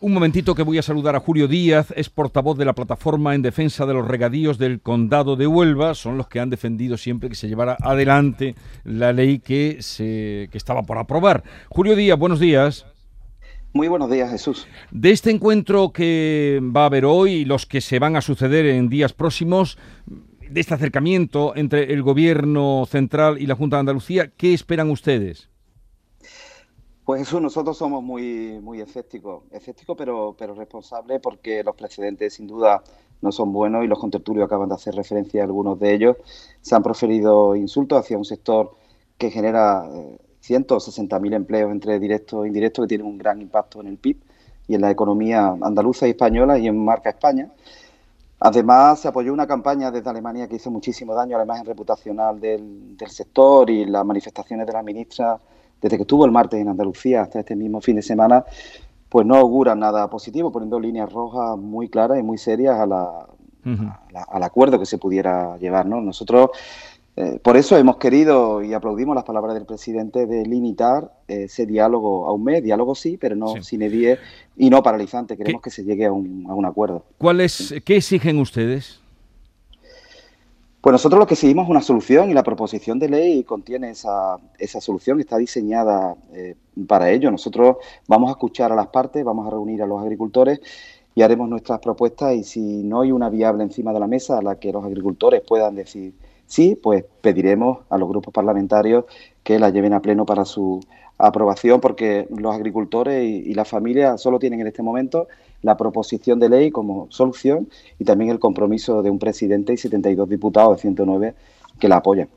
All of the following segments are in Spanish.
Un momentito que voy a saludar a Julio Díaz, es portavoz de la plataforma en defensa de los regadíos del condado de Huelva, son los que han defendido siempre que se llevara adelante la ley que, se, que estaba por aprobar. Julio Díaz, buenos días. Muy buenos días, Jesús. De este encuentro que va a haber hoy y los que se van a suceder en días próximos, de este acercamiento entre el gobierno central y la Junta de Andalucía, ¿qué esperan ustedes? Pues Jesús, nosotros somos muy, muy escépticos, escépticos pero, pero responsables porque los precedentes sin duda no son buenos y los contertulios acaban de hacer referencia a algunos de ellos. Se han proferido insultos hacia un sector que genera 160.000 eh, empleos entre directos e indirectos que tienen un gran impacto en el PIB y en la economía andaluza y española y en marca España. Además, se apoyó una campaña desde Alemania que hizo muchísimo daño a la imagen reputacional del, sector y las manifestaciones de la ministra desde que estuvo el martes en Andalucía hasta este mismo fin de semana, pues no augura nada positivo, poniendo líneas rojas muy claras y muy serias a la, al acuerdo que se pudiera llevar. ¿no? Nosotros, eh, por eso hemos querido y aplaudimos las palabras del presidente de limitar ese diálogo a un mes, diálogo sí, pero no sin edie y no paralizante. Queremos que se llegue a un, a un acuerdo. ¿Cuál es, ¿Qué exigen ustedes? Pues nosotros lo que seguimos es una solución y la proposición de ley contiene esa, esa solución, está diseñada eh, para ello. Nosotros vamos a escuchar a las partes, vamos a reunir a los agricultores y haremos nuestras propuestas y si no hay una viable encima de la mesa a la que los agricultores puedan decir sí, pues pediremos a los grupos parlamentarios que la lleven a pleno para su aprobación porque los agricultores y, las familias solo tienen en este momento la proposición de ley como solución y también el compromiso de un presidente y 72 diputados de 109 que la apoyan.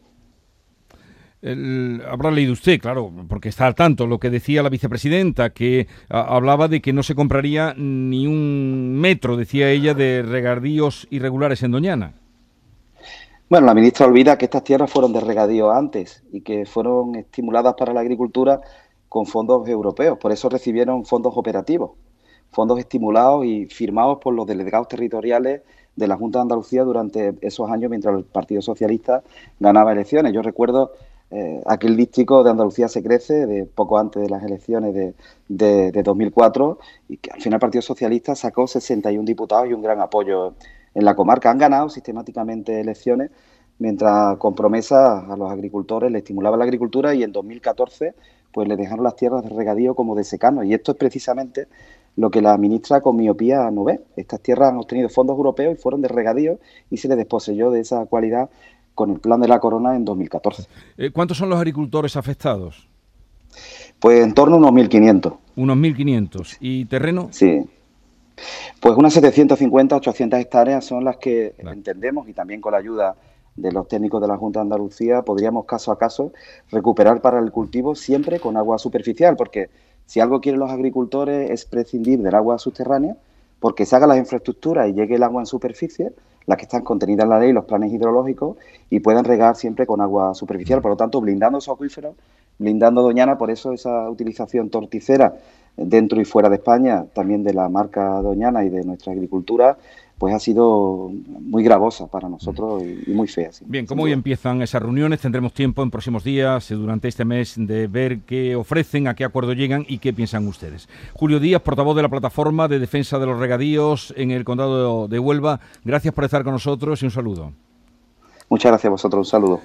habrá leído usted, claro, porque está al tanto, lo que decía la vicepresidenta, que hablaba de que no se compraría ni un metro, decía ella, de regadíos irregulares en Doñana. Bueno, la ministra olvida que estas tierras fueron de regadío antes y que fueron estimuladas para la agricultura con fondos europeos, por eso recibieron fondos operativos fondos estimulados y firmados por los delegados territoriales de la Junta de Andalucía durante esos años mientras el Partido Socialista ganaba elecciones. Yo recuerdo eh, aquel dístico de Andalucía se crece, de poco antes de las elecciones de, de, 2004, y que al final el Partido Socialista sacó 61 diputados y un gran apoyo en la comarca. Han ganado sistemáticamente elecciones, mientras con promesas a los agricultores le estimulaba la agricultura y en 2014 pues le dejaron las tierras de regadío como de secano. Y esto es precisamente lo que la ministra con miopía no ve. Estas tierras han obtenido fondos europeos y fueron de regadío y se les desposeyó de esa cualidad con el plan de la corona en 2014. Eh, ¿Cuántos son los agricultores afectados? Pues en torno a unos 1.500. ¿Unos 1.500? ¿Y terreno? Sí. Pues unas 750, 800 hectáreas son las que entendemos y también con la ayuda de los técnicos de la Junta de Andalucía podríamos caso a caso recuperar para el cultivo siempre con agua superficial, porque si algo quieren los agricultores es prescindir del agua subterránea, porque se hagan las infraestructuras y llegue el agua en superficie, las que están contenidas en la ley, los planes hidrológicos, y puedan regar siempre con agua superficial. Por lo tanto, blindando esos acuíferos, blindando Doñana, por eso esa utilización torticera dentro y fuera de España, también de la marca Doñana y de nuestra agricultura, pues ha sido muy gravosa para nosotros y, muy fea. Bien, ¿cómo hoy empiezan esas reuniones? Tendremos tiempo en próximos días, eh, durante este mes, de ver qué ofrecen, a qué acuerdo llegan y qué piensan ustedes. Julio Díaz, portavoz de la Plataforma de Defensa de los Regadíos en el Condado de Huelva, gracias por estar con nosotros y un saludo. Muchas gracias a vosotros, un saludo.